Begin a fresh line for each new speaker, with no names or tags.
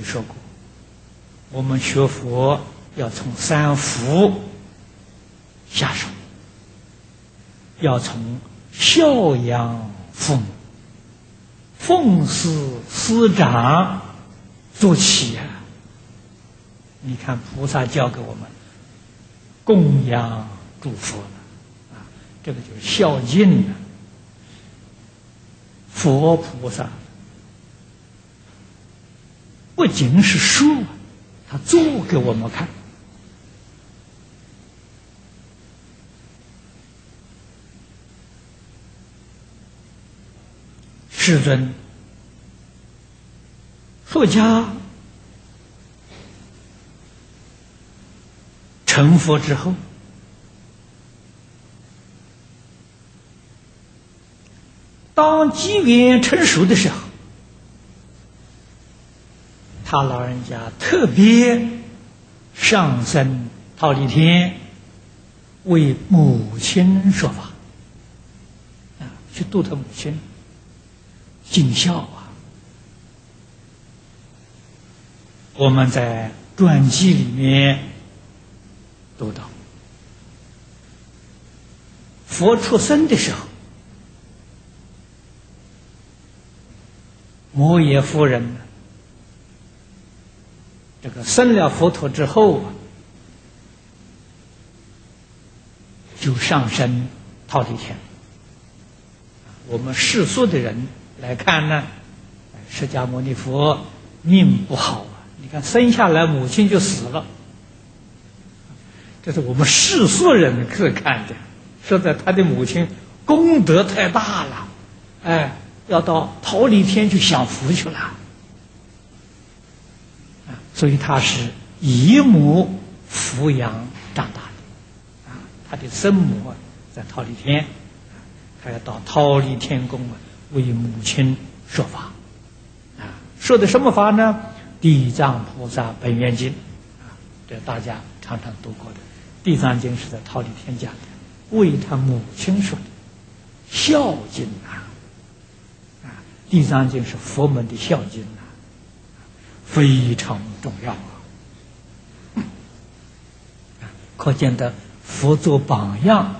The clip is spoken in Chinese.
位说过，我们学佛要从三福下手，要从孝养父母、奉事师长做起啊！你看菩萨教给我们供养诸佛了啊，这个就是孝敬了。佛菩萨不仅是说，他做给我们看。世尊，佛家成佛之后。当机缘成熟的时候，他老人家特别上升桃李天，为母亲说法，啊，去度他母亲，尽孝啊。我们在传记里面读到，佛出生的时候。摩耶夫人，这个生了佛陀之后啊，就上升桃李天。我们世俗的人来看呢，释迦牟尼佛命不好啊！你看生下来母亲就死了，这是我们世俗人可看的，说的他的母亲功德太大了，哎。要到桃李天去享福去了，所以他是姨母抚养长大的，啊，他的生母在桃李天，他要到桃李天宫为母亲说法，啊，说的什么法呢？《地藏菩萨本愿经》，啊，这大家常常读过的，《地藏经》是在桃李天讲的，为他母亲说的。孝经啊。《啊地藏经》是佛门的孝经，非常重要啊！可见的佛做榜样